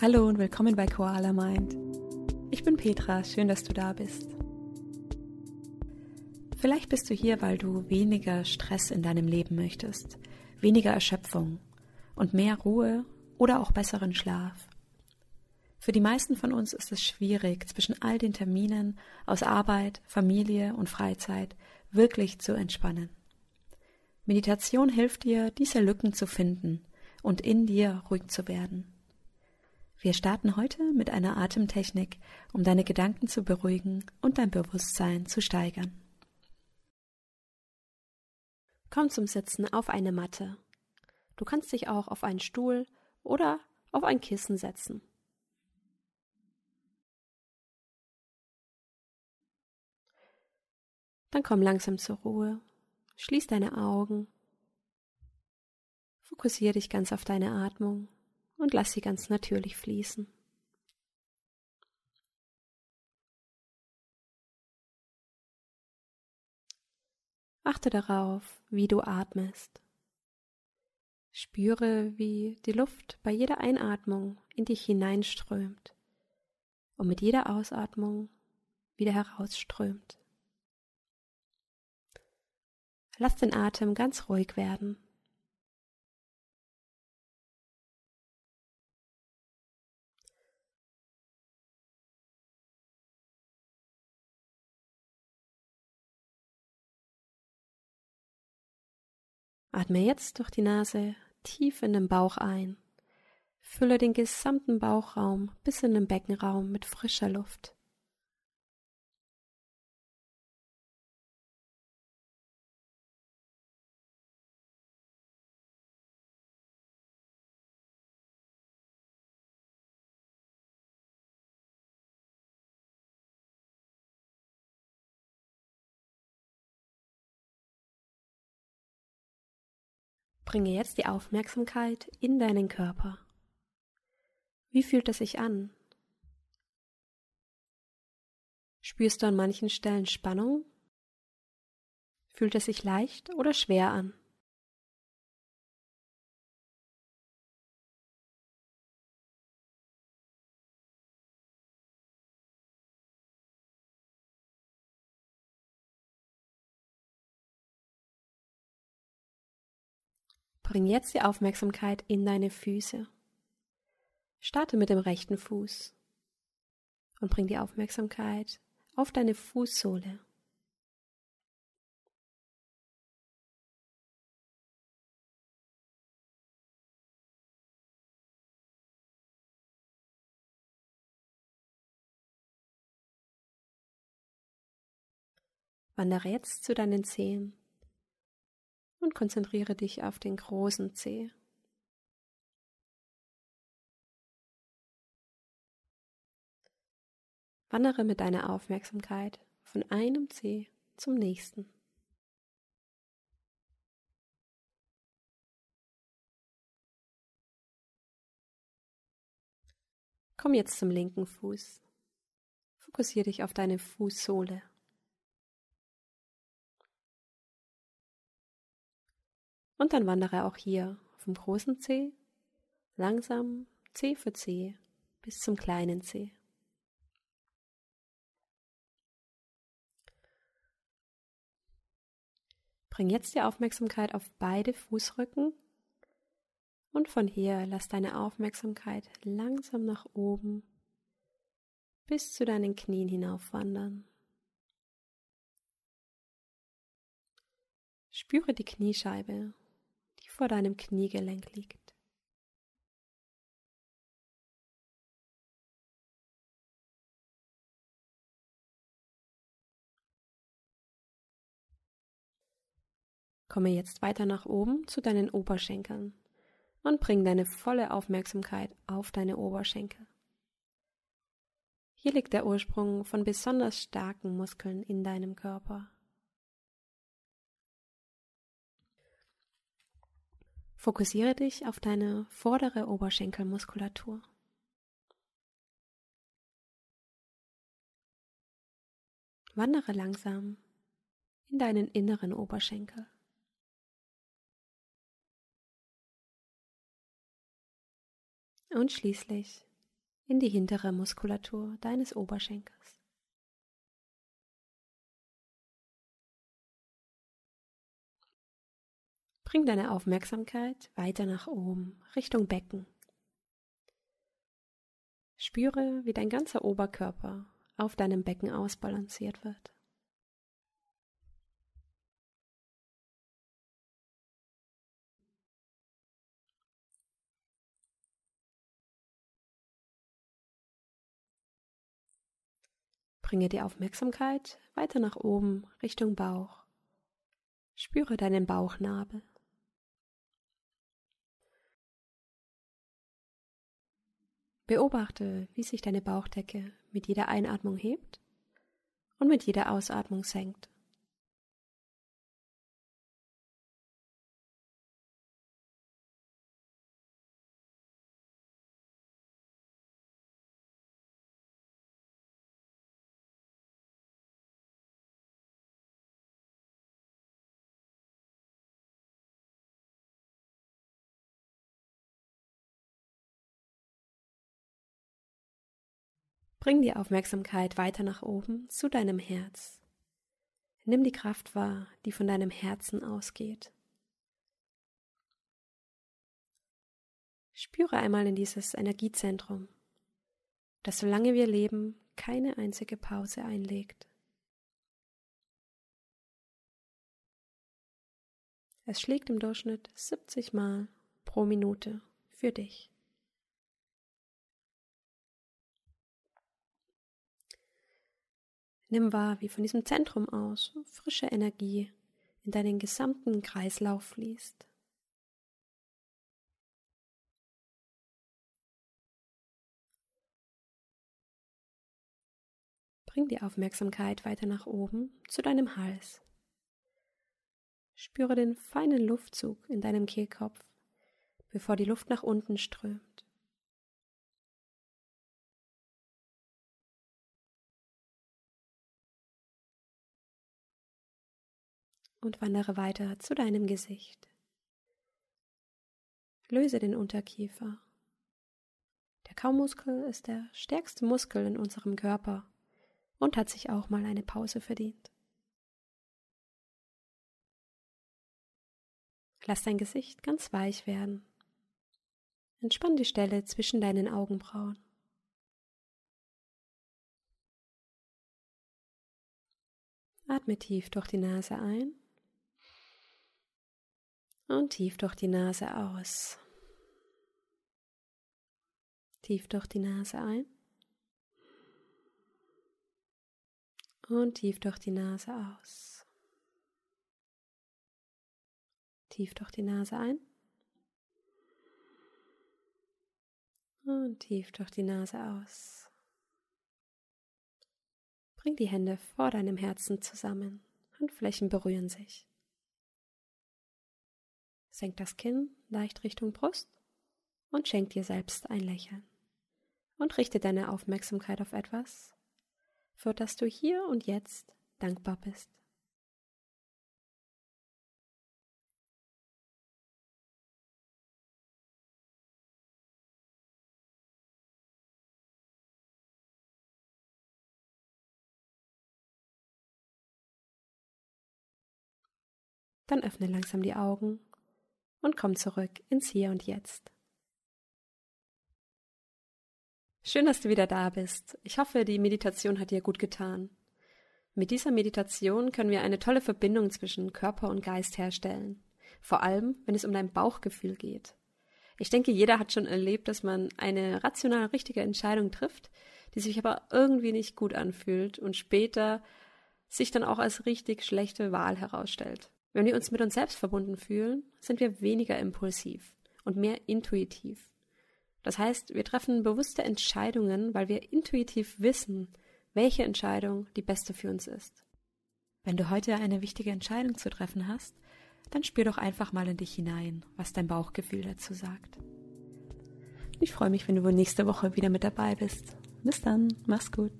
Hallo und willkommen bei Koala Mind. Ich bin Petra, schön, dass du da bist. Vielleicht bist du hier, weil du weniger Stress in deinem Leben möchtest, weniger Erschöpfung und mehr Ruhe oder auch besseren Schlaf. Für die meisten von uns ist es schwierig, zwischen all den Terminen aus Arbeit, Familie und Freizeit wirklich zu entspannen. Meditation hilft dir, diese Lücken zu finden und in dir ruhig zu werden. Wir starten heute mit einer Atemtechnik, um deine Gedanken zu beruhigen und dein Bewusstsein zu steigern. Komm zum Sitzen auf eine Matte. Du kannst dich auch auf einen Stuhl oder auf ein Kissen setzen. Dann komm langsam zur Ruhe. Schließ deine Augen. Fokussiere dich ganz auf deine Atmung und lass sie ganz natürlich fließen. Achte darauf, wie du atmest. Spüre, wie die Luft bei jeder Einatmung in dich hineinströmt und mit jeder Ausatmung wieder herausströmt. Lass den Atem ganz ruhig werden. Atme jetzt durch die Nase tief in den Bauch ein. Fülle den gesamten Bauchraum bis in den Beckenraum mit frischer Luft. Bringe jetzt die Aufmerksamkeit in deinen Körper. Wie fühlt es sich an? Spürst du an manchen Stellen Spannung? Fühlt es sich leicht oder schwer an? Bring jetzt die Aufmerksamkeit in deine Füße. Starte mit dem rechten Fuß und bring die Aufmerksamkeit auf deine Fußsohle. Wandere jetzt zu deinen Zehen und konzentriere dich auf den großen Zeh. Wandere mit deiner Aufmerksamkeit von einem Zeh zum nächsten. Komm jetzt zum linken Fuß. Fokussiere dich auf deine Fußsohle. Und dann wandere auch hier vom großen C langsam C für C bis zum kleinen C. Bring jetzt die Aufmerksamkeit auf beide Fußrücken und von hier lass deine Aufmerksamkeit langsam nach oben bis zu deinen Knien hinaufwandern. Spüre die Kniescheibe vor deinem Kniegelenk liegt. Komme jetzt weiter nach oben zu deinen Oberschenkeln und bring deine volle Aufmerksamkeit auf deine Oberschenkel. Hier liegt der Ursprung von besonders starken Muskeln in deinem Körper. Fokussiere dich auf deine vordere Oberschenkelmuskulatur. Wandere langsam in deinen inneren Oberschenkel. Und schließlich in die hintere Muskulatur deines Oberschenkels. Bring deine Aufmerksamkeit weiter nach oben, Richtung Becken. Spüre, wie dein ganzer Oberkörper auf deinem Becken ausbalanciert wird. Bringe die Aufmerksamkeit weiter nach oben Richtung Bauch. Spüre deinen Bauchnabel. Beobachte, wie sich deine Bauchdecke mit jeder Einatmung hebt und mit jeder Ausatmung senkt. Bring die Aufmerksamkeit weiter nach oben zu deinem Herz. Nimm die Kraft wahr, die von deinem Herzen ausgeht. Spüre einmal in dieses Energiezentrum, das solange wir leben keine einzige Pause einlegt. Es schlägt im Durchschnitt 70 Mal pro Minute für dich. Nimm wahr, wie von diesem Zentrum aus frische Energie in deinen gesamten Kreislauf fließt. Bring die Aufmerksamkeit weiter nach oben zu deinem Hals. Spüre den feinen Luftzug in deinem Kehlkopf, bevor die Luft nach unten strömt. Und wandere weiter zu deinem Gesicht. Löse den Unterkiefer. Der Kaumuskel ist der stärkste Muskel in unserem Körper und hat sich auch mal eine Pause verdient. Lass dein Gesicht ganz weich werden. Entspann die Stelle zwischen deinen Augenbrauen. Atme tief durch die Nase ein und tief durch die Nase aus. Tief durch die Nase ein. Und tief durch die Nase aus. Tief durch die Nase ein. Und tief durch die Nase aus. Bring die Hände vor deinem Herzen zusammen. Handflächen berühren sich. Senk das Kinn leicht Richtung Brust und schenk dir selbst ein Lächeln. Und richte deine Aufmerksamkeit auf etwas, für das du hier und jetzt dankbar bist. Dann öffne langsam die Augen und komm zurück ins Hier und Jetzt. Schön, dass du wieder da bist. Ich hoffe, die Meditation hat dir gut getan. Mit dieser Meditation können wir eine tolle Verbindung zwischen Körper und Geist herstellen. Vor allem, wenn es um dein Bauchgefühl geht. Ich denke, jeder hat schon erlebt, dass man eine rational richtige Entscheidung trifft, die sich aber irgendwie nicht gut anfühlt und später sich dann auch als richtig schlechte Wahl herausstellt. Wenn wir uns mit uns selbst verbunden fühlen, sind wir weniger impulsiv und mehr intuitiv. Das heißt, wir treffen bewusste Entscheidungen, weil wir intuitiv wissen, welche Entscheidung die beste für uns ist. Wenn du heute eine wichtige Entscheidung zu treffen hast, dann spür doch einfach mal in dich hinein, was dein Bauchgefühl dazu sagt. Ich freue mich, wenn du nächste Woche wieder mit dabei bist. Bis dann, mach's gut.